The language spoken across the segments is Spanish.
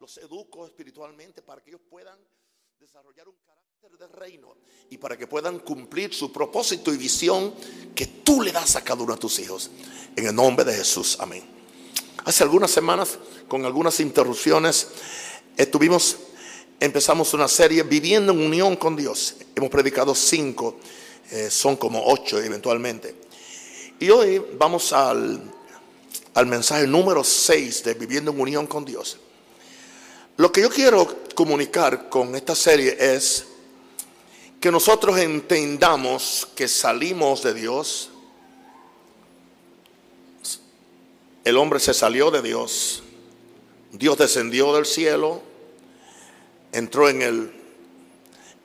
los educo espiritualmente para que ellos puedan desarrollar un carácter de reino y para que puedan cumplir su propósito y visión que tú le das a cada uno de tus hijos. En el nombre de Jesús, amén. Hace algunas semanas, con algunas interrupciones, estuvimos, empezamos una serie viviendo en unión con Dios. Hemos predicado cinco, eh, son como ocho eventualmente. Y hoy vamos al, al mensaje número seis de viviendo en unión con Dios. Lo que yo quiero comunicar con esta serie es que nosotros entendamos que salimos de Dios. El hombre se salió de Dios. Dios descendió del cielo, entró en el,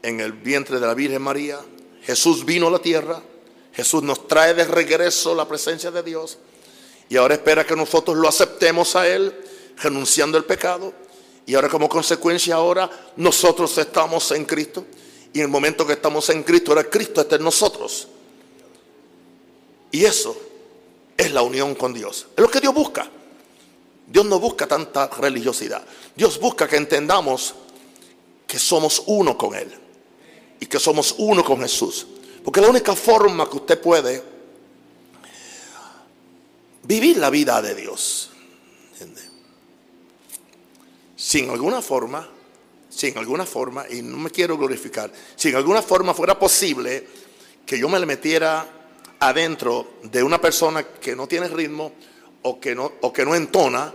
en el vientre de la Virgen María. Jesús vino a la tierra. Jesús nos trae de regreso la presencia de Dios. Y ahora espera que nosotros lo aceptemos a Él, renunciando al pecado y ahora como consecuencia ahora nosotros estamos en Cristo. Y en el momento que estamos en Cristo, ahora Cristo está en nosotros. Y eso es la unión con Dios. Es lo que Dios busca. Dios no busca tanta religiosidad. Dios busca que entendamos que somos uno con Él. Y que somos uno con Jesús. Porque la única forma que usted puede vivir la vida de Dios en alguna forma, si en alguna forma, y no me quiero glorificar, si en alguna forma fuera posible que yo me le metiera adentro de una persona que no tiene ritmo o que no, o que no entona,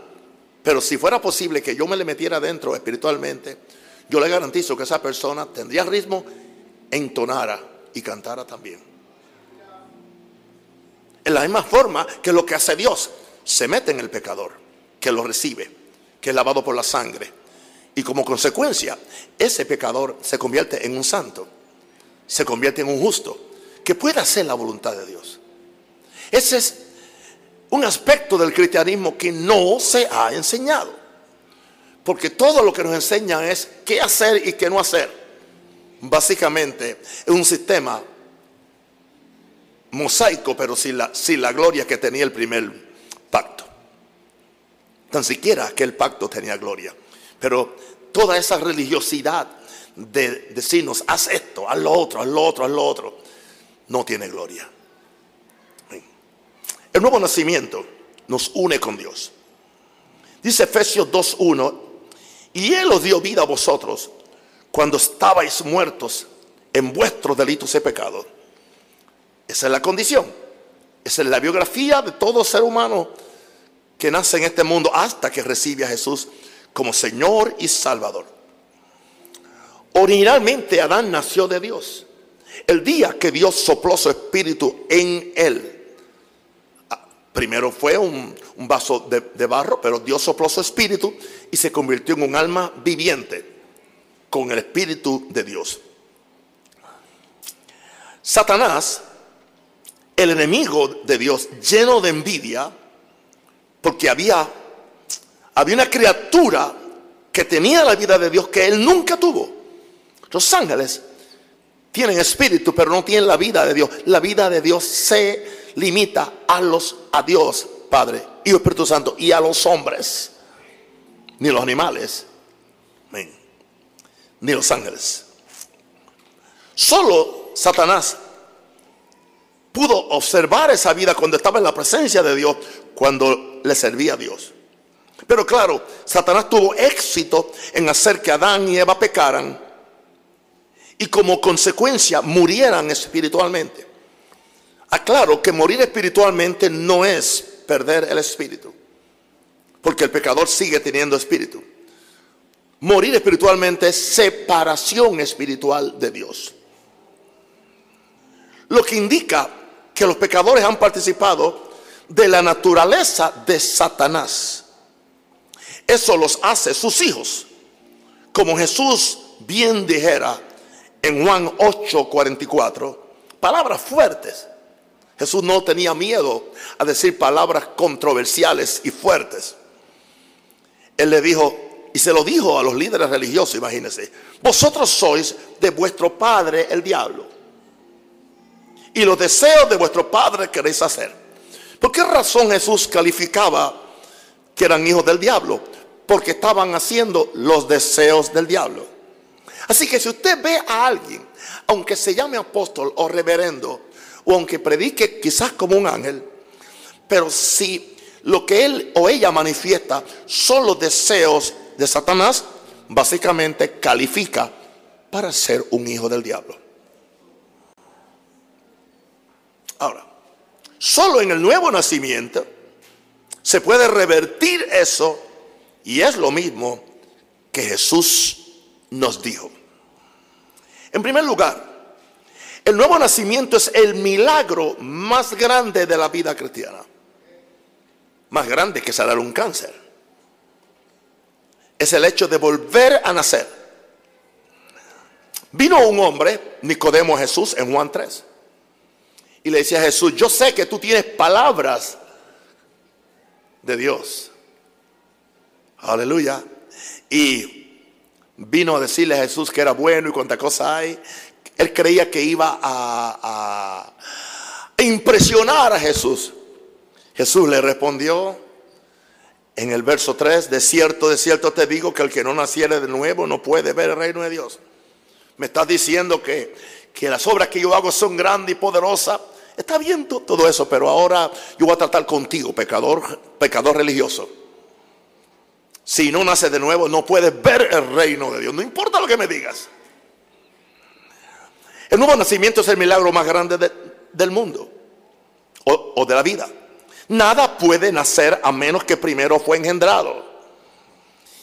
pero si fuera posible que yo me le metiera adentro espiritualmente, yo le garantizo que esa persona tendría ritmo, entonara y cantara también. En la misma forma que lo que hace Dios, se mete en el pecador, que lo recibe que es lavado por la sangre. Y como consecuencia, ese pecador se convierte en un santo, se convierte en un justo, que puede hacer la voluntad de Dios. Ese es un aspecto del cristianismo que no se ha enseñado. Porque todo lo que nos enseñan es qué hacer y qué no hacer. Básicamente es un sistema mosaico, pero sin la, gloria que tenía el primer. Tan siquiera aquel pacto tenía gloria. Pero toda esa religiosidad de decirnos, haz esto, haz lo otro, haz lo otro, haz lo otro, no tiene gloria. El nuevo nacimiento nos une con Dios. Dice Efesios 2.1, y Él os dio vida a vosotros cuando estabais muertos en vuestros delitos y pecados. Esa es la condición. Esa es la biografía de todo ser humano que nace en este mundo hasta que recibe a Jesús como Señor y Salvador. Originalmente Adán nació de Dios. El día que Dios sopló su espíritu en él. Ah, primero fue un, vaso de, de barro, pero Dios sopló su espíritu y se convirtió en un alma viviente con el espíritu de Dios. Satanás, el enemigo de Dios, lleno de envidia, porque había, había una criatura que tenía la vida de Dios que él nunca tuvo. Los ángeles tienen espíritu, pero no tienen la vida de Dios. La vida de Dios se limita a los a Dios, Padre, y Espíritu Santo, y a los hombres, ni los animales, ni los ángeles. Solo Satanás pudo observar esa vida cuando estaba en la presencia de Dios, cuando le servía a Dios. Pero claro, Satanás tuvo éxito en hacer que Adán y Eva pecaran y como consecuencia murieran espiritualmente. Aclaro que morir espiritualmente no es perder el espíritu, porque el pecador sigue teniendo espíritu. Morir espiritualmente es separación espiritual de Dios. Lo que indica que los pecadores han participado de la naturaleza de Satanás. Eso los hace sus hijos. Como Jesús bien dijera en Juan 8:44, palabras fuertes. Jesús no tenía miedo a decir palabras controversiales y fuertes. Él le dijo, y se lo dijo a los líderes religiosos, imagínense, vosotros sois de vuestro padre el diablo. Y los deseos de vuestro padre queréis hacer. ¿Por qué razón Jesús calificaba que eran hijos del diablo? porque estaban haciendo los deseos del diablo. Así que si usted ve a alguien, aunque se llame apóstol o reverendo, o aunque predique quizás como un ángel, pero si lo que él o ella manifiesta son los deseos de Satanás, básicamente califica para ser un hijo del diablo. Ahora, solo en el nuevo nacimiento se puede revertir eso y es lo mismo que Jesús nos dijo. En primer lugar, el nuevo nacimiento es el milagro más grande de la vida cristiana. Más grande que sanar un cáncer. Es el hecho de volver a nacer. Vino un hombre, Nicodemo Jesús, en Juan 3. Y le decía a Jesús, yo sé que tú tienes palabras de Dios. Aleluya. Y vino a decirle a Jesús que era bueno y cuánta cosa hay. Él creía que iba a, impresionar a Jesús. Jesús le respondió en el verso 3, de cierto, de cierto te digo que el que no naciere de nuevo no puede ver el reino de Dios. Me estás diciendo que, que las obras que yo hago son grandes y poderosas. Está bien todo eso, pero ahora yo voy a tratar contigo, pecador, pecador religioso. Si no naces de nuevo, no puedes ver el reino de Dios. No importa lo que me digas. El nuevo nacimiento es el milagro más grande del mundo o, de la vida. Nada puede nacer a menos que primero fue engendrado.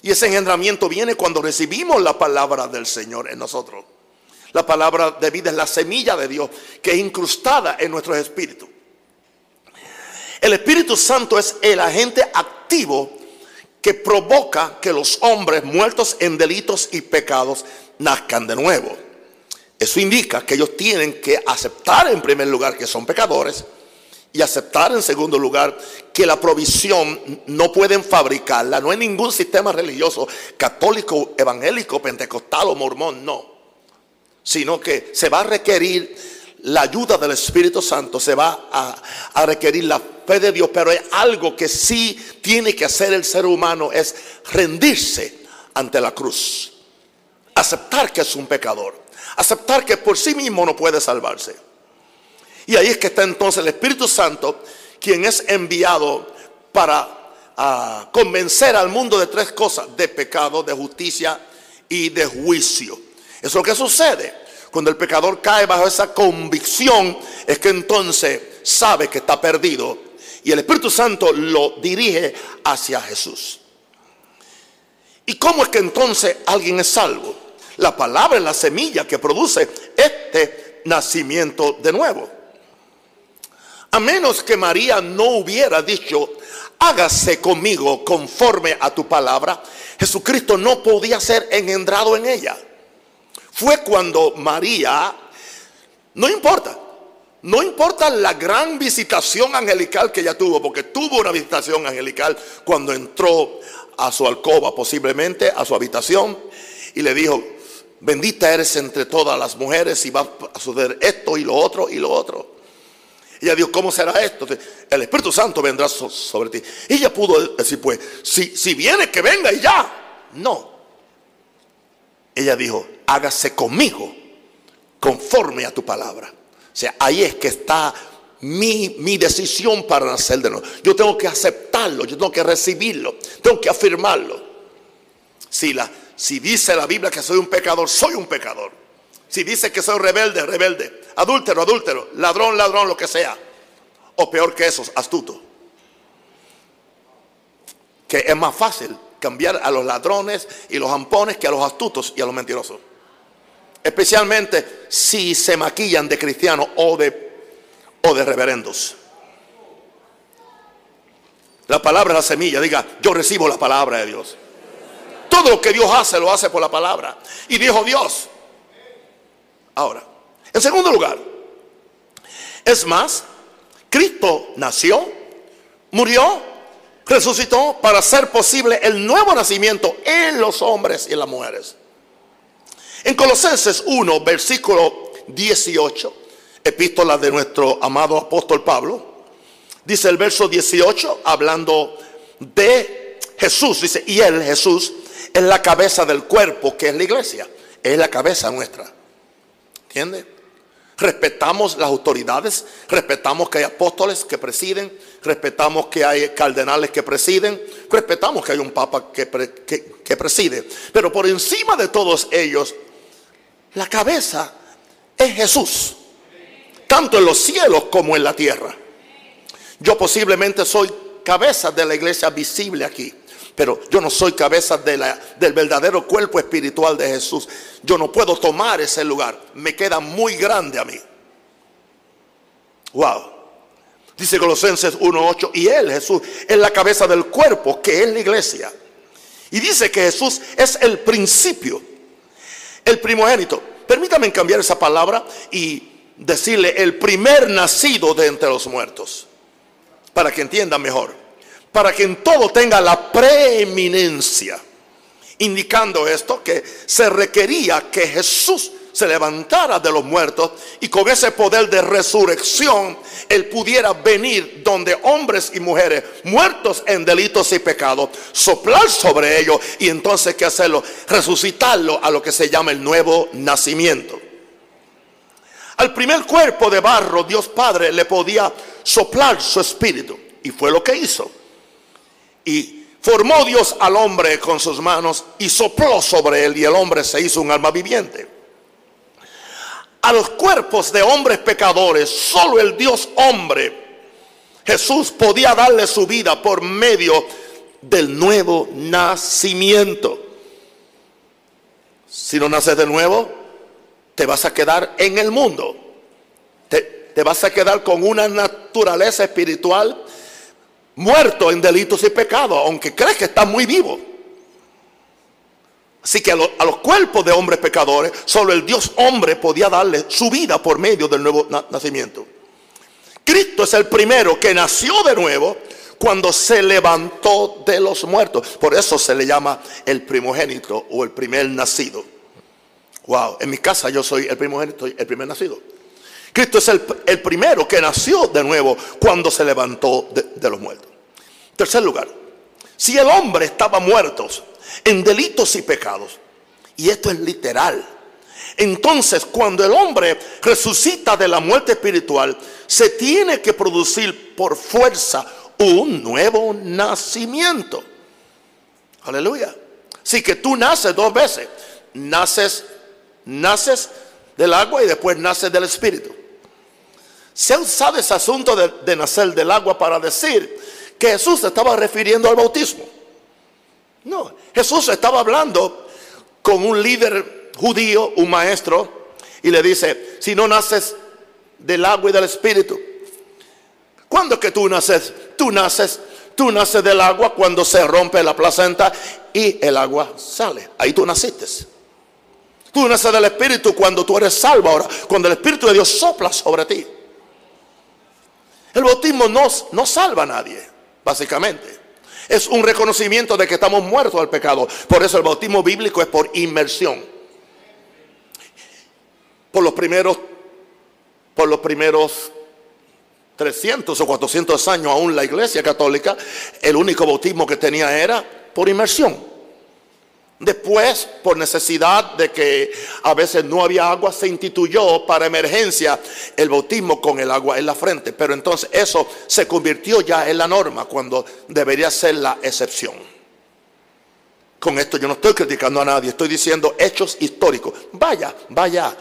Y ese engendramiento viene cuando recibimos la palabra del Señor en nosotros. La palabra de vida es la semilla de Dios que es incrustada en nuestros espíritus. El Espíritu Santo es el agente activo que provoca que los hombres muertos en delitos y pecados nazcan de nuevo. Eso indica que ellos tienen que aceptar en primer lugar que son pecadores y aceptar en segundo lugar que la provisión no pueden fabricarla. No hay ningún sistema religioso católico, evangélico, pentecostal o mormón, no. Sino que se va a requerir la ayuda del Espíritu Santo, se va a, requerir la fe de Dios, pero hay algo que sí tiene que hacer el ser humano, es rendirse ante la cruz. Aceptar que es un pecador Aceptar que por sí mismo no puede salvarse. Y ahí es que está entonces el Espíritu Santo, quien es enviado para ah, convencer al mundo de tres cosas, de pecado, de justicia y de juicio. Eso es lo que sucede. Cuando el pecador cae bajo esa convicción, es que entonces sabe que está perdido. Y el Espíritu Santo lo dirige hacia Jesús. ¿Y cómo es que entonces alguien es salvo? La palabra es la semilla que produce este nacimiento de nuevo. A menos que María no hubiera dicho, hágase conmigo conforme a tu palabra, Jesucristo no podía ser engendrado en ella. Fue cuando María, no importa, no importa la gran visitación angelical que ella tuvo, porque tuvo una visitación angelical cuando entró a su alcoba, posiblemente a su habitación, y le dijo, bendita eres entre todas las mujeres y va a suceder esto y lo otro y lo otro. Ella dijo, ¿cómo será esto? El Espíritu Santo vendrá sobre ti. Y ella pudo decir, pues, si, si viene, que venga y ya. No. Ella dijo, hágase conmigo conforme a tu palabra. O sea, ahí es que está mi, mi, decisión para nacer de nuevo. Yo tengo que aceptarlo, yo tengo que recibirlo, tengo que afirmarlo. Si la, si dice la Biblia que soy un pecador, soy un pecador. Si dice que soy rebelde, rebelde. Adúltero, adúltero. Ladrón, ladrón, lo que sea. O peor que esos, astuto. Que es más fácil cambiar a los ladrones y los ampones que a los astutos y a los mentirosos. Especialmente si se maquillan de cristianos o de, o de reverendos. La palabra es la semilla. Diga, yo recibo la palabra de Dios. Todo lo que Dios hace lo hace por la palabra. Y dijo Dios. Ahora, en segundo lugar, es más, Cristo nació, murió, resucitó para hacer posible el nuevo nacimiento en los hombres y en las mujeres. En Colosenses 1, versículo 18, epístola de nuestro amado apóstol Pablo, dice el verso 18, hablando de Jesús, dice, y Él, Jesús, es la cabeza del cuerpo que es la iglesia. Es la cabeza nuestra. ¿Entiende? Respetamos las autoridades, respetamos que hay apóstoles que presiden, respetamos que hay cardenales que presiden, respetamos que hay un papa que, que preside. Pero por encima de todos ellos, la cabeza es Jesús, tanto en los cielos como en la tierra. Yo posiblemente soy cabeza de la iglesia visible aquí. Pero yo no soy cabeza del verdadero cuerpo espiritual de Jesús. Yo no puedo tomar ese lugar. Me queda muy grande a mí. Wow. Dice Colosenses 1.8. Y Él, Jesús, es la cabeza del cuerpo, que es la iglesia. Y dice que Jesús es el principio, el primogénito. Permítame cambiar esa palabra y decirle el primer nacido de entre los muertos. Para que entiendan mejor para que en todo tenga la preeminencia. Indicando esto que se requería que Jesús se levantara de los muertos y con ese poder de resurrección él pudiera venir donde hombres y mujeres muertos en delitos y pecados, soplar sobre ellos y entonces qué hacerlo, resucitarlo a lo que se llama el nuevo nacimiento. Al primer cuerpo de barro Dios Padre le podía soplar su espíritu y fue lo que hizo. Y formó Dios al hombre con sus manos y sopló sobre él y el hombre se hizo un alma viviente. A los cuerpos de hombres pecadores, solo el Dios hombre, Jesús podía darle su vida por medio del nuevo nacimiento. Si no naces de nuevo, te vas a quedar en el mundo. Te, vas a quedar con una naturaleza espiritual muerto en delitos y pecados, aunque crees que está muy vivo. Así que a, los cuerpos de hombres pecadores, solo el Dios hombre podía darle su vida por medio del nuevo nacimiento. Cristo es el primero que nació de nuevo cuando se levantó de los muertos. Por eso se le llama el primogénito o el primer nacido. Wow, en mi casa yo soy el primogénito, el primer nacido. Cristo es el, primero que nació de nuevo cuando se levantó de, los muertos. Tercer lugar, si el hombre estaba muerto en delitos y pecados, y esto es literal, entonces cuando el hombre resucita de la muerte espiritual, se tiene que producir por fuerza un nuevo nacimiento. Aleluya. Así que tú naces dos veces. Naces, naces del agua y después naces del espíritu. Se ha usado ese asunto de, nacer del agua para decir que Jesús estaba refiriendo al bautismo. No, Jesús estaba hablando con un líder judío, un maestro, y le dice, si no naces del agua y del espíritu, ¿cuándo que tú naces? Tú naces, tú naces del agua cuando se rompe la placenta y el agua sale. Ahí tú naciste. Tú naces del espíritu cuando tú eres salvo ahora, cuando el espíritu de Dios sopla sobre ti. El bautismo no, no salva a nadie, básicamente. Es un reconocimiento de que estamos muertos al pecado. Por eso el bautismo bíblico es por inmersión. Por los primeros, por los primeros 300 o 400 años aún la iglesia católica, el único bautismo que tenía era por inmersión. Después, por necesidad de que a veces no había agua, se instituyó para emergencia el bautismo con el agua en la frente. Pero entonces eso se convirtió ya en la norma cuando debería ser la excepción. Con esto yo no estoy criticando a nadie, estoy diciendo hechos históricos. Vaya, vaya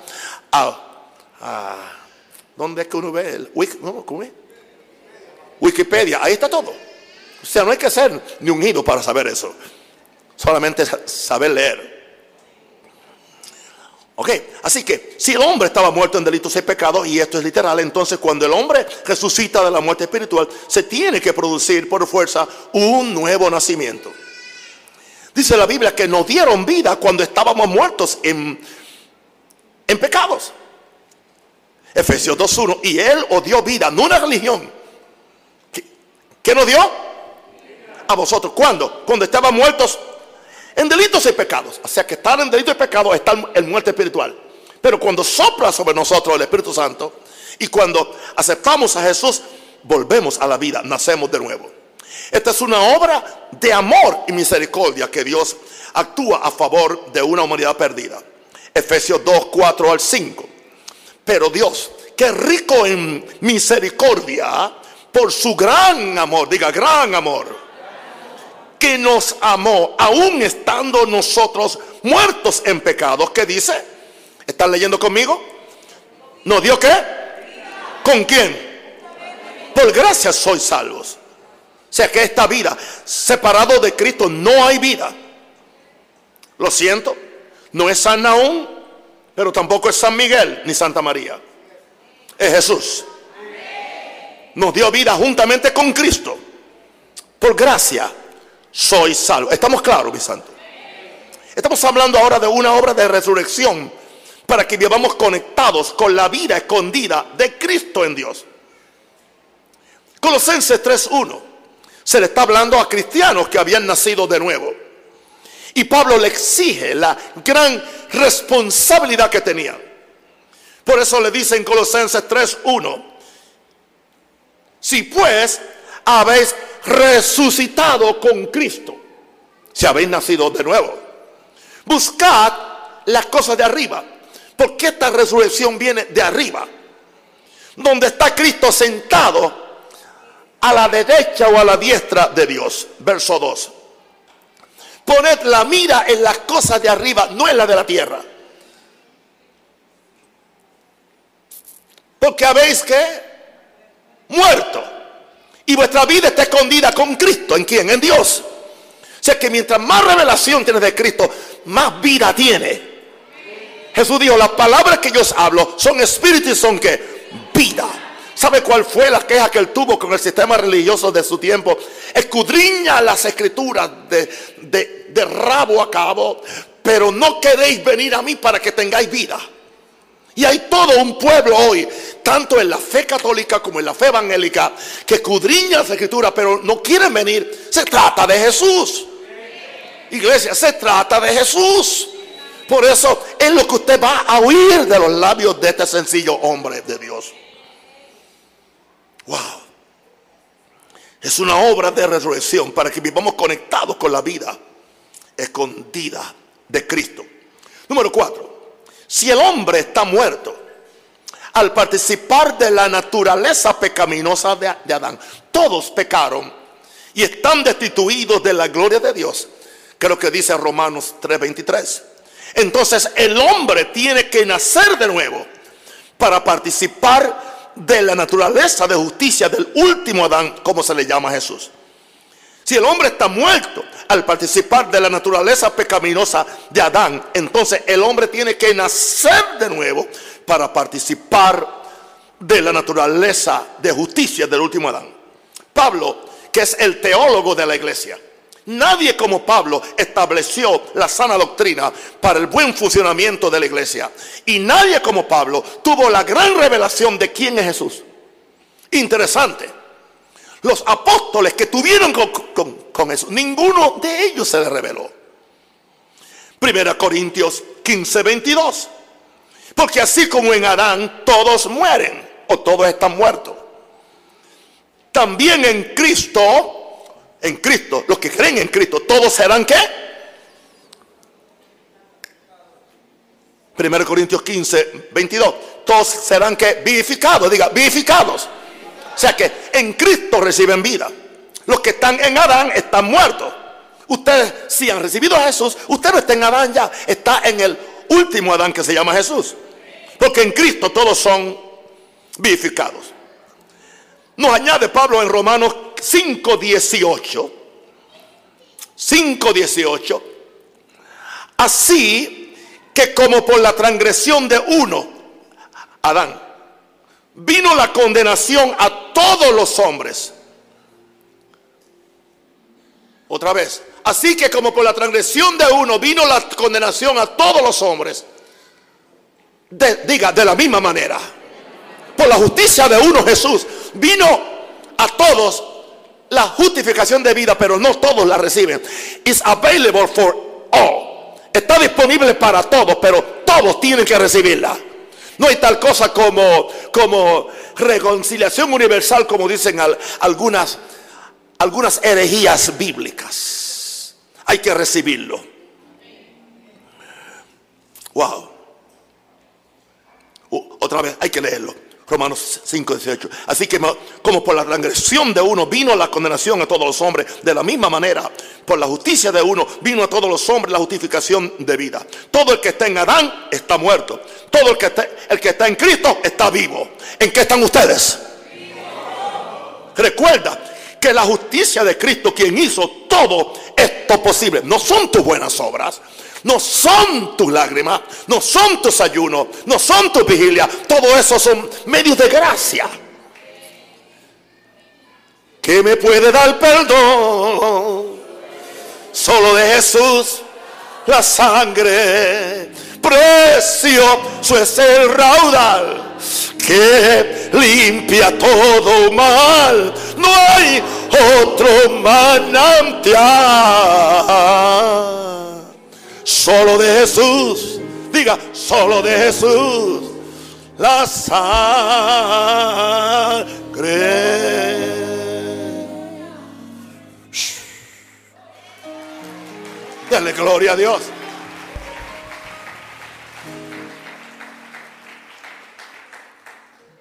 a... ¿Dónde es que uno ve el Wikipedia? Ahí está todo. O sea, no hay que ser ni un hilo para saber eso solamente saber leer. Ok, así que si el hombre estaba muerto en delitos y pecados, y esto es literal, entonces cuando el hombre resucita de la muerte espiritual, se tiene que producir por fuerza un nuevo nacimiento. Dice la Biblia que nos dieron vida cuando estábamos muertos en, en pecados. Efesios 2.1, y Él os dio vida, no una religión. ¿Qué, ¿Qué nos dio? A vosotros. ¿Cuándo? Cuando estábamos muertos en delitos y pecados. O sea que estar en delitos y pecados está en muerte espiritual. Pero cuando sopla sobre nosotros el Espíritu Santo y cuando aceptamos a Jesús, volvemos a la vida, nacemos de nuevo. Esta es una obra de amor y misericordia que Dios actúa a favor de una humanidad perdida. Efesios 2, 4 al 5. Pero Dios, que rico en misericordia, por su gran amor, diga gran amor, que nos amó, aún estando nosotros muertos en pecados. ¿Qué dice? ¿Están leyendo conmigo? ¿Nos dio qué? ¿Con quién? Por gracia sois salvos. O sea que esta vida, separado de Cristo, no hay vida. Lo siento, no es San Naúm, pero tampoco es San Miguel ni Santa María. Es Jesús. Nos dio vida juntamente con Cristo. Por gracia soy salvo. ¿Estamos claros, mi santo? Estamos hablando ahora de una obra de resurrección para que vivamos conectados con la vida escondida de Cristo en Dios. Colosenses 3.1 se le está hablando a cristianos que habían nacido de nuevo. Y Pablo le exige la gran responsabilidad que tenía. Por eso le dice en Colosenses 3.1, si pues habéis resucitado con Cristo, si habéis nacido de nuevo, buscad las cosas de arriba, porque esta resurrección viene de arriba, donde está Cristo sentado a la derecha o a la diestra de Dios. Verso 2. Poned la mira en las cosas de arriba, no en la de la tierra. Porque habéis que muerto. Y vuestra vida está escondida con Cristo. ¿En quién? En Dios. O sea que mientras más revelación tienes de Cristo, más vida tiene. Jesús dijo, las palabras que yo os hablo son espíritu y son que vida. ¿Sabe cuál fue la queja que él tuvo con el sistema religioso de su tiempo? Escudriña las escrituras de, de rabo a cabo, pero no queréis venir a mí para que tengáis vida. Y hay todo un pueblo hoy, tanto en la fe católica como en la fe evangélica, que escudriña las escrituras, pero no quieren venir. Se trata de Jesús. Iglesia, se trata de Jesús. Por eso es lo que usted va a oír de los labios de este sencillo hombre de Dios. Wow. Es una obra de resurrección para que vivamos conectados con la vida escondida de Cristo. Número cuatro. Si el hombre está muerto al participar de la naturaleza pecaminosa de, Adán, todos pecaron y están destituidos de la gloria de Dios. Creo que dice Romanos 3:23. Entonces el hombre tiene que nacer de nuevo para participar de la naturaleza de justicia del último Adán, como se le llama a Jesús. Si el hombre está muerto al participar de la naturaleza pecaminosa de Adán, entonces el hombre tiene que nacer de nuevo para participar de la naturaleza de justicia del último Adán. Pablo, que es el teólogo de la iglesia, Nadie como Pablo estableció la sana doctrina para el buen funcionamiento de la iglesia. Y nadie como Pablo tuvo la gran revelación de quién es Jesús. Interesante. Los apóstoles que tuvieron con, eso, ninguno de ellos se le reveló. Primera Corintios 15, 22. Porque así como en Adán todos mueren o todos están muertos. También en Cristo en Cristo, los que creen en Cristo, todos serán qué? 1 Corintios 15, 22. Todos serán que vivificados, diga, vivificados. O sea que en Cristo reciben vida. Los que están en Adán están muertos. Ustedes, si han recibido a Jesús, usted no está en Adán ya, está en el último Adán que se llama Jesús. Porque en Cristo todos son vivificados. Nos añade Pablo en Romanos 5.18. 5.18. Así que como por la transgresión de uno, Adán, vino la condenación a todos los hombres. Otra vez. Así que como por la transgresión de uno vino la condenación a todos los hombres. diga, de la misma manera. Por la justicia de uno Jesús vino a todos la justificación de vida, pero no todos la reciben. It's available for all. Está disponible para todos, pero todos tienen que recibirla. No hay tal cosa como, como reconciliación universal, como dicen algunas, algunas herejías bíblicas. Hay que recibirlo. Wow. Otra vez, hay que leerlo. Romanos 5, 18. Así que como por la transgresión de uno vino la condenación a todos los hombres, de la misma manera, por la justicia de uno vino a todos los hombres la justificación de vida. Todo el que está en Adán está muerto. Todo el que está, el que está en Cristo está vivo. ¿En qué están ustedes? Recuerda que la justicia de Cristo, quien hizo todo esto posible, no son tus buenas obras, no son tus lágrimas, no son tus ayunos, no son tus vigilias. Todo eso son medios de gracia. Que me puede dar perdón. Solo de Jesús la sangre. Precioso es el raudal que limpia todo mal. No hay otro manantial solo de Jesús. Diga, solo de Jesús. La sangre. Dale gloria a Dios.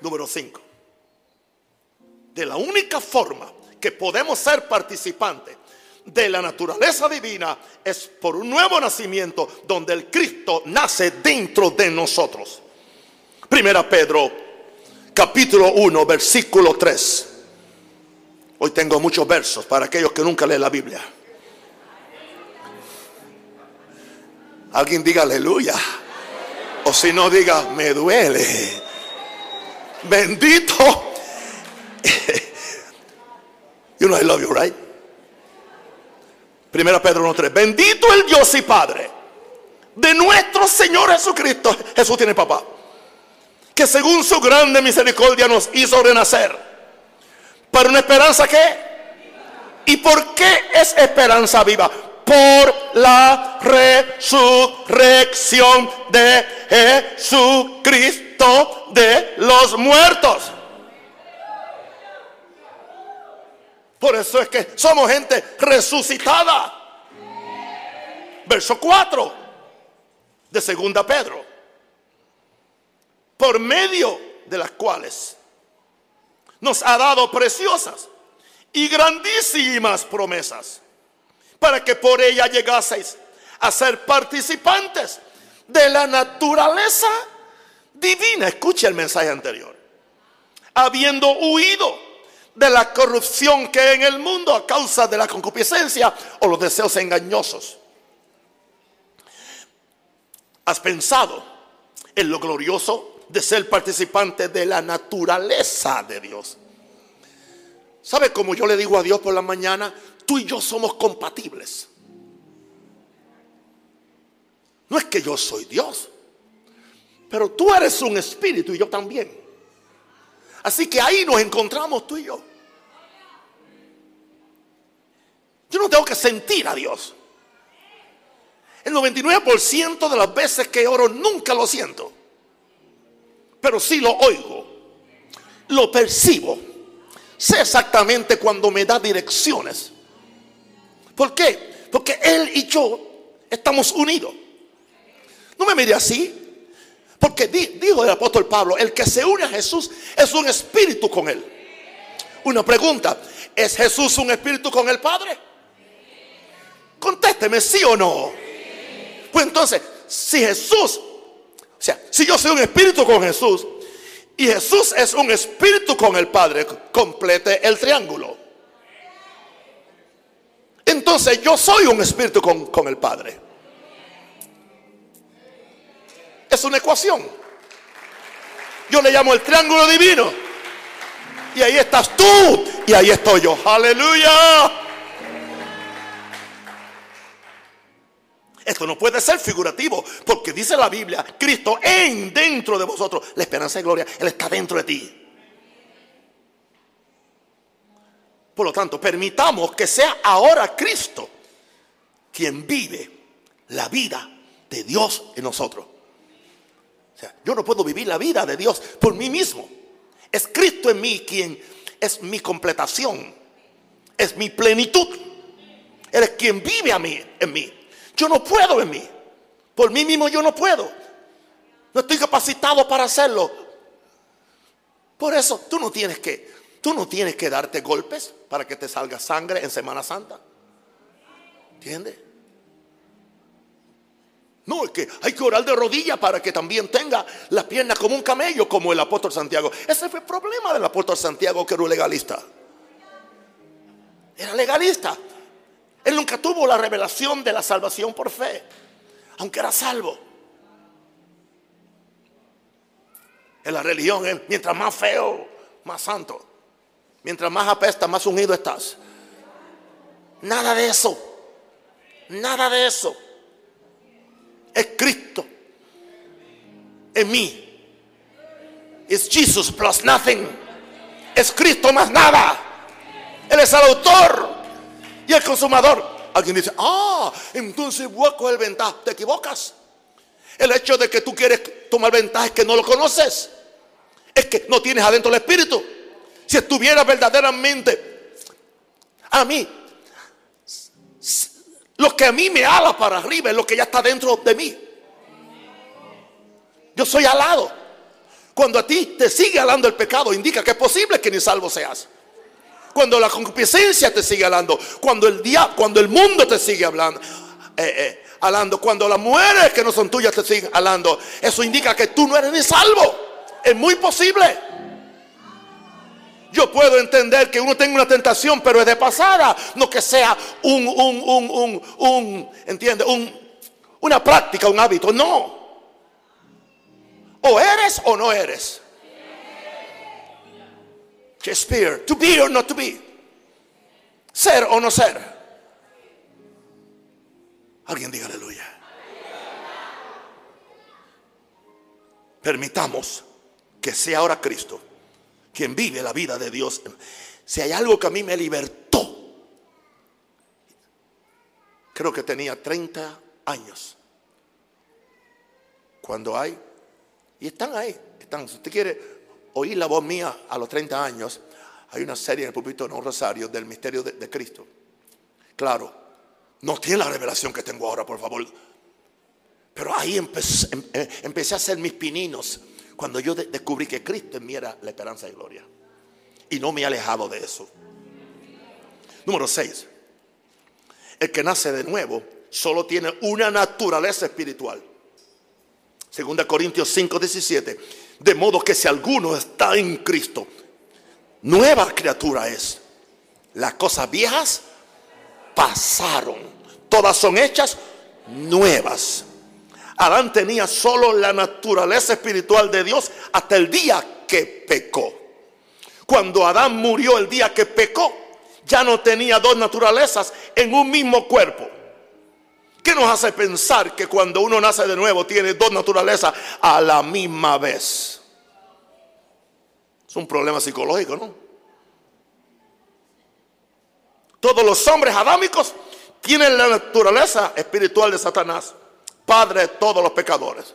Número 5. De la única forma que podemos ser participantes de la naturaleza divina es por un nuevo nacimiento donde el Cristo nace dentro de nosotros. Primera Pedro, capítulo 1, versículo 3. Hoy tengo muchos versos para aquellos que nunca leen la Biblia. Alguien diga aleluya. O si no diga, me duele. Bendito. you know I love you, right? Primera Pedro 1.3. Bendito el Dios y Padre de nuestro Señor Jesucristo. Jesús tiene papá. Que según su grande misericordia nos hizo renacer. Para una esperanza que. ¿Y por qué es esperanza viva? Por la resurrección de Jesucristo de los muertos. Por eso es que somos gente resucitada. Verso 4 de segunda Pedro. Por medio de las cuales nos ha dado preciosas y grandísimas promesas para que por ella llegaseis a ser participantes de la naturaleza divina. Escuche el mensaje anterior. Habiendo huido de la corrupción que hay en el mundo a causa de la concupiscencia o los deseos engañosos. ¿Has pensado en lo glorioso de ser participante de la naturaleza de Dios? ¿Sabe cómo yo le digo a Dios por la mañana? Tú y yo somos compatibles. No es que yo soy Dios, pero tú eres un espíritu y yo también. Así que ahí nos encontramos tú y yo. Yo no tengo que sentir a Dios. El 99% de las veces que oro nunca lo siento. Pero sí lo oigo. Lo percibo. Sé exactamente cuando me da direcciones. ¿Por qué? Porque Él y yo estamos unidos. No me mire así. Porque dijo el apóstol Pablo, el que se une a Jesús es un espíritu con él. Una pregunta, ¿es Jesús un espíritu con el Padre? Contésteme, sí o no. Pues entonces, si Jesús, o sea, si yo soy un espíritu con Jesús y Jesús es un espíritu con el Padre, complete el triángulo. Entonces yo soy un espíritu con, con el Padre. Es una ecuación. Yo le llamo el triángulo divino. Y ahí estás tú. Y ahí estoy yo. Aleluya. Esto no puede ser figurativo, porque dice la Biblia, Cristo en dentro de vosotros, la esperanza y gloria, Él está dentro de ti. Por lo tanto, permitamos que sea ahora Cristo quien vive la vida de Dios en nosotros yo no puedo vivir la vida de Dios por mí mismo. Es Cristo en mí quien es mi completación. es mi plenitud. Él es quien vive a mí, en mí. Yo no puedo en mí. Por mí mismo yo no puedo. No estoy capacitado para hacerlo. Por eso tú no tienes que, tú no tienes que darte golpes para que te salga sangre en Semana Santa. ¿Entiendes? No, es que hay que orar de rodillas para que también tenga las piernas como un camello, como el apóstol Santiago. Ese fue el problema del apóstol Santiago, que era un legalista. Era legalista. Él nunca tuvo la revelación de la salvación por fe, aunque era salvo. En la religión, mientras más feo, más santo. Mientras más apesta, más unido estás. Nada de eso. Nada de eso. Es Cristo en mí. Es Jesus plus nothing. Es Cristo más nada. Él es el autor y el consumador. Alguien dice, ah, entonces voy a coger ventaja. Te equivocas. El hecho de que tú quieres tomar ventaja es que no lo conoces es que no tienes adentro el Espíritu. Si estuviera verdaderamente a mí, lo que a mí me ala para arriba es lo que ya está dentro de mí. Yo soy alado. Cuando a ti te sigue alando el pecado, indica que es posible que ni salvo seas. Cuando la concupiscencia te sigue alando, cuando el día, cuando el mundo te sigue hablando, eh, eh, alando, cuando las mujeres que no son tuyas te siguen alando, eso indica que tú no eres ni salvo. Es muy posible. Yo puedo entender que uno tenga una tentación, pero es de pasada, no que sea un, un, un, un, un ¿entiende? Un, una práctica, un hábito. No. O eres o no eres. Shakespeare, to be or not to be. Ser o no ser. Alguien diga aleluya. Permitamos que sea ahora Cristo quien vive la vida de Dios. Si hay algo que a mí me libertó, creo que tenía 30 años. Cuando hay, y están ahí, están, si usted quiere oír la voz mía a los 30 años, hay una serie en el púlpito no rosario del misterio de, Cristo. Claro, no tiene la revelación que tengo ahora, por favor. Pero ahí empecé, em, eh, empecé a hacer mis pininos cuando yo descubrí que Cristo en mí era la esperanza y gloria. Y no me he alejado de eso. Número 6. El que nace de nuevo solo tiene una naturaleza espiritual. Segunda Corintios 5, 17. De modo que si alguno está en Cristo, nueva criatura es. Las cosas viejas pasaron. Todas son hechas nuevas. Adán tenía solo la naturaleza espiritual de Dios hasta el día que pecó. Cuando Adán murió el día que pecó, ya no tenía dos naturalezas en un mismo cuerpo. ¿Qué nos hace pensar que cuando uno nace de nuevo tiene dos naturalezas a la misma vez? Es un problema psicológico, ¿no? Todos los hombres adámicos tienen la naturaleza espiritual de Satanás. Padre de todos los pecadores.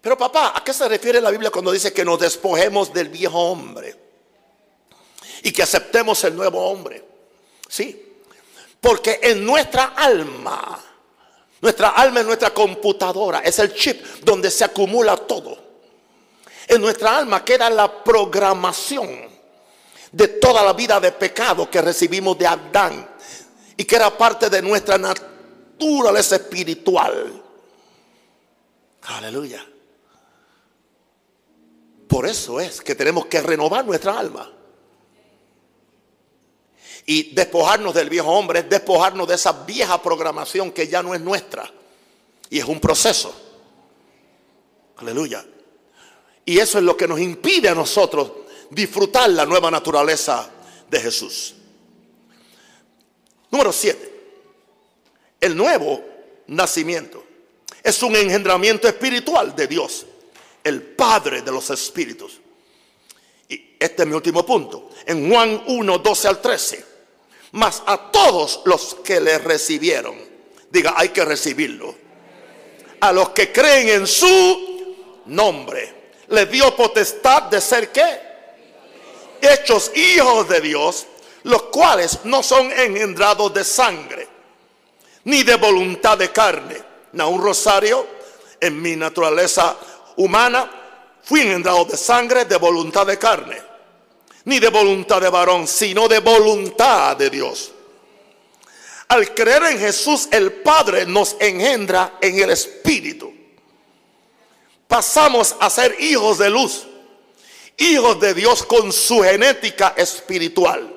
Pero papá, ¿a qué se refiere la Biblia cuando dice que nos despojemos del viejo hombre? Y que aceptemos el nuevo hombre. Sí, porque en nuestra alma, nuestra alma es nuestra computadora, es el chip donde se acumula todo. En nuestra alma queda la programación de toda la vida de pecado que recibimos de Adán y que era parte de nuestra naturaleza naturaleza espiritual. Aleluya. Por eso es que tenemos que renovar nuestra alma. Y despojarnos del viejo hombre es despojarnos de esa vieja programación que ya no es nuestra. Y es un proceso. Aleluya. Y eso es lo que nos impide a nosotros disfrutar la nueva naturaleza de Jesús. Número 7. El nuevo nacimiento es un engendramiento espiritual de Dios, el Padre de los Espíritus. Y este es mi último punto. En Juan 1, 12 al 13. Mas a todos los que le recibieron, diga, hay que recibirlo. A los que creen en su nombre, le dio potestad de ser qué? Hechos hijos de Dios los cuales no son engendrados de sangre, ni de voluntad de carne. No, un rosario en mi naturaleza humana fui engendrado de sangre, de voluntad de carne, ni de voluntad de varón, sino de voluntad de Dios. Al creer en Jesús, el Padre nos engendra en el Espíritu. Pasamos a ser hijos de luz, hijos de Dios con su genética espiritual.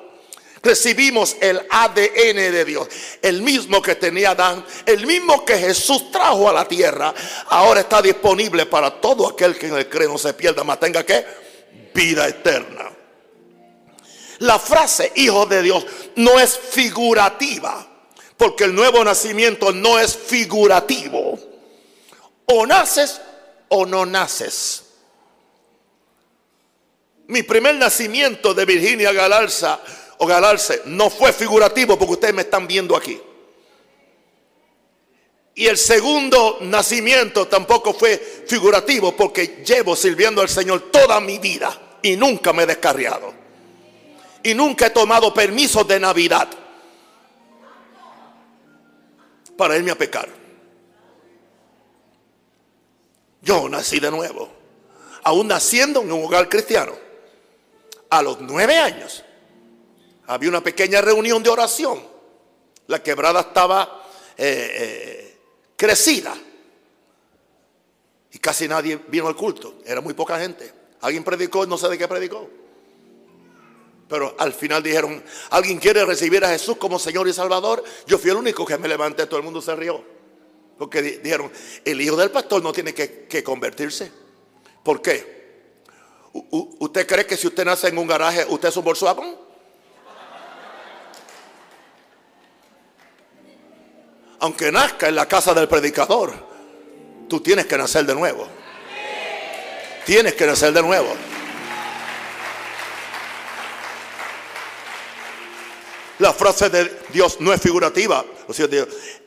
Recibimos el ADN de Dios, el mismo que tenía Adán, el mismo que Jesús trajo a la tierra, ahora está disponible para todo aquel que en el cree no se pierda, más tenga que vida eterna. La frase hijo de Dios no es figurativa porque el nuevo nacimiento no es figurativo. O naces o no naces. Mi primer nacimiento de Virginia Galarza o Galarce no fue figurativo porque ustedes me están viendo aquí. Y el segundo nacimiento tampoco fue figurativo porque llevo sirviendo al Señor toda mi vida y nunca me he descarriado. Y nunca he tomado permisos de Navidad para irme a pecar. Yo nací de nuevo, aún naciendo en un hogar cristiano. A los nueve años había una pequeña reunión de oración. La quebrada estaba eh, eh, crecida. Y casi nadie vino al culto. Era muy poca gente. Alguien predicó, no sé de qué predicó. Pero al final dijeron, ¿alguien quiere recibir a Jesús como Señor y Salvador? Yo fui el único que me levanté, todo el mundo se rió. Porque dijeron, el hijo del pastor no tiene que, convertirse. ¿Por qué? ¿Usted cree que si usted nace en un garaje, usted es un Volkswagen? Aunque nazca en la casa del predicador, tú tienes que nacer de nuevo. Tienes que nacer de nuevo. La frase de Dios no es figurativa.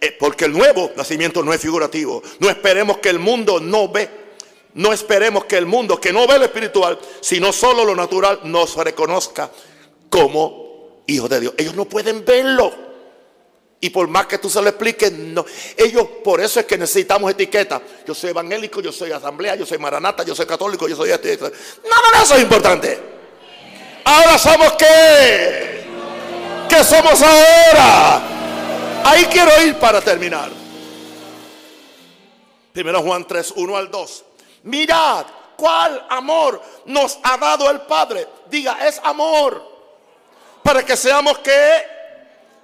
Eh, porque el nuevo nacimiento no es figurativo. No esperemos que el mundo no ve. No esperemos que el mundo que no ve lo espiritual, sino solo lo natural, nos reconozca como hijos de Dios. Ellos no pueden verlo. Y por más que tú se lo expliques, no. Ellos, por eso es que necesitamos etiquetas. Yo soy evangélico, yo soy asamblea, yo soy maranata, yo soy católico, yo soy este. Nada de eso es importante. Ahora somos qué? que somos ahora. Ahí quiero ir para terminar. Primero Juan 3, 1 al 2. Mirad cuál amor nos ha dado el Padre. Diga, es amor. Para que seamos que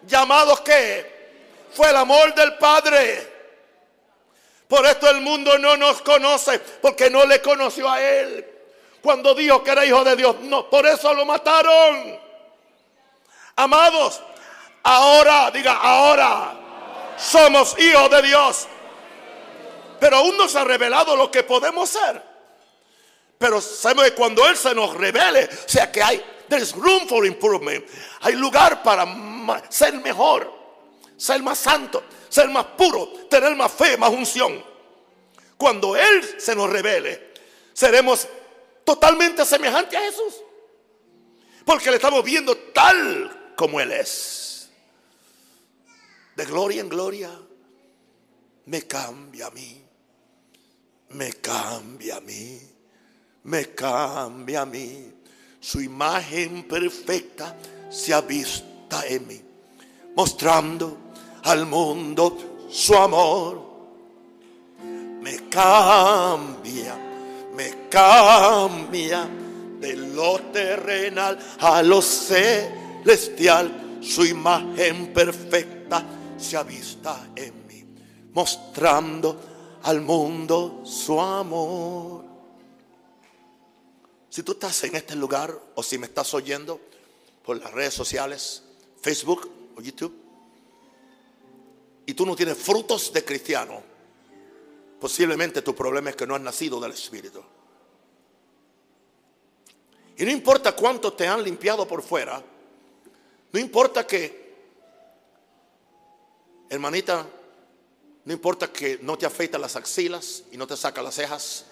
llamados que fue el amor del Padre. Por esto el mundo no nos conoce, porque no le conoció a Él. Cuando dijo que era hijo de Dios, no, por eso lo mataron. Amados, ahora, diga, ahora somos hijos de Dios. Pero aún no se ha revelado lo que podemos ser. Pero sabemos que cuando Él se nos revele, o sea que hay, there's room for improvement. Hay lugar para ser mejor, ser más santo, ser más puro, tener más fe, más unción. Cuando Él se nos revele, seremos totalmente semejantes a Jesús. Porque le estamos viendo tal como Él es. De gloria en gloria, me cambia a mí, me cambia a mí, me cambia a mí. Su imagen perfecta se ha en mí, mostrando al mundo su amor. Me cambia, me cambia de lo terrenal a lo celestial, su imagen perfecta se avista en mí, mostrando al mundo su amor. Si tú estás en este lugar o si me estás oyendo por las redes sociales, Facebook o YouTube, y tú no tienes frutos de cristiano, posiblemente tu problema es que no has nacido del Espíritu. Y no importa cuánto te han limpiado por fuera, no importa que, hermanita, no importa que no te afeita las axilas y no te saca las cejas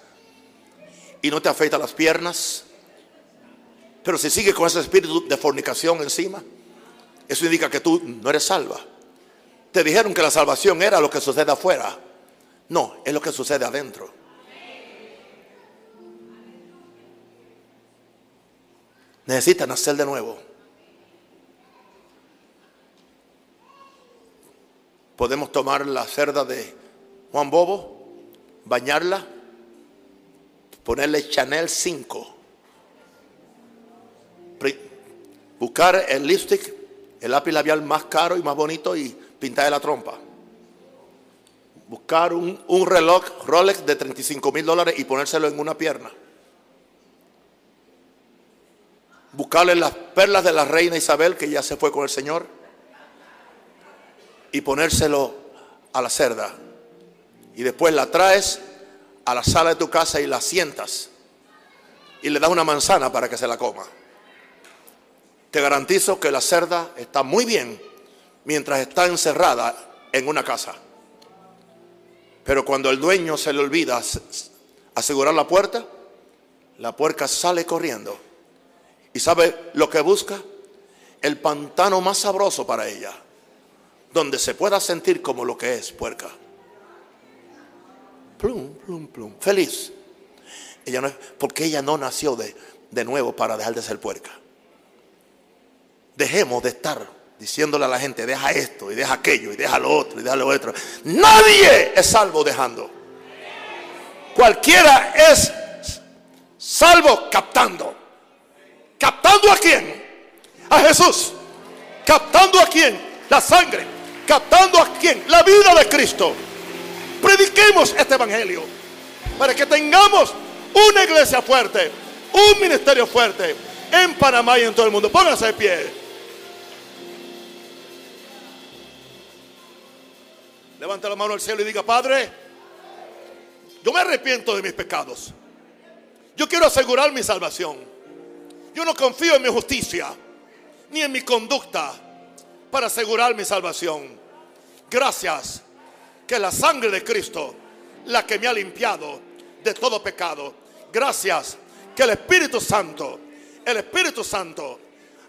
y no te afeita las piernas, pero si sigue con ese espíritu de fornicación encima, Eso indica que tú no eres salva. Te dijeron que la salvación era lo que sucede afuera. No, es lo que sucede adentro. Necesitan nacer de nuevo. Podemos tomar la cerda de Juan Bobo, bañarla, ponerle Chanel 5, buscar el lipstick, el lápiz labial más caro y más bonito y pintarle la trompa. Buscar un, un reloj Rolex de 35 mil dólares y ponérselo en una pierna. Buscarle las perlas de la reina Isabel que ya se fue con el Señor y ponérselo a la cerda. Y después la traes a la sala de tu casa y la sientas. Y le das una manzana para que se la coma. Te garantizo que la cerda está muy bien mientras está encerrada en una casa. Pero cuando el dueño se le olvida asegurar la puerta, la puerca sale corriendo. ¿Y sabe lo que busca? El pantano más sabroso para ella donde se pueda sentir como lo que es puerca. Plum, plum, plum. Feliz. Ella no, porque ella no nació de, de nuevo para dejar de ser puerca. Dejemos de estar diciéndole a la gente, deja esto y deja aquello y deja lo otro y deja lo otro. Nadie es salvo dejando. Cualquiera es salvo captando. ¿Captando a quién? A Jesús. ¿Captando a quién? La sangre captando a quién? La vida de Cristo. Prediquemos este evangelio para que tengamos una iglesia fuerte, un ministerio fuerte en Panamá y en todo el mundo. Pónganse de pie. Levanta la mano al cielo y diga, Padre, yo me arrepiento de mis pecados. Yo quiero asegurar mi salvación. Yo no confío en mi justicia ni en mi conducta para asegurar mi salvación. Gracias que la sangre de Cristo, la que me ha limpiado de todo pecado. Gracias que el Espíritu Santo, el Espíritu Santo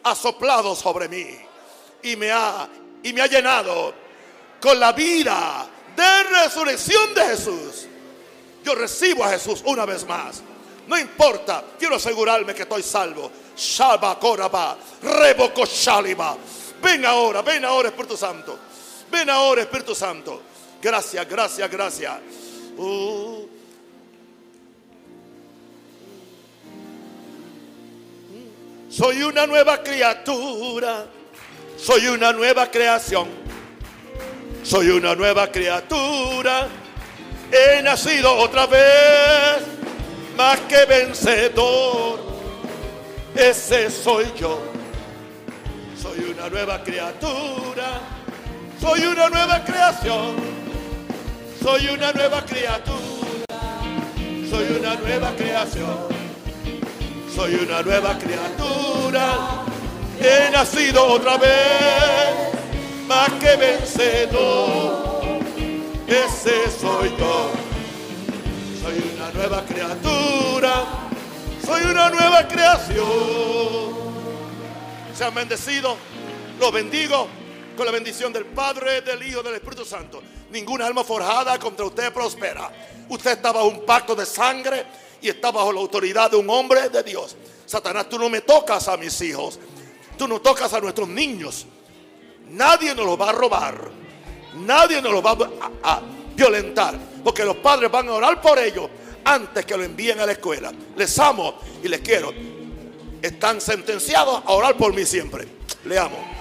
ha soplado sobre mí y me ha y me ha llenado con la vida de resurrección de Jesús. Yo recibo a Jesús una vez más. No importa, quiero asegurarme que estoy salvo. Shalba Koraba, Reboko Shaliba. Ven ahora, ven ahora, Espíritu Santo. Ven ahora, Espíritu Santo. Gracias, gracias, gracias. Uh. Soy una nueva criatura. Soy una nueva creación. Soy una nueva criatura. He nacido otra vez. Más que vencedor. Ese soy yo. Soy una nueva criatura. Soy una nueva creación. Soy una nueva criatura. Soy una nueva creación. Soy una nueva criatura. He nacido otra vez. Más que vencedor. Ese soy yo. Soy una nueva criatura. Soy una nueva creación. Sean bendecidos. Los bendigo con la bendición del Padre, del Hijo, del Espíritu Santo. Ninguna alma forjada contra usted prospera. Usted está bajo un pacto de sangre y está bajo la autoridad de un hombre de Dios. Satanás, tú no me tocas a mis hijos. Tú no tocas a nuestros niños. Nadie nos los va a robar. Nadie nos los va a, a violentar. Porque los padres van a orar por ellos antes que lo envíen a la escuela. Les amo y les quiero. Están sentenciados a orar por mí siempre. Le amo.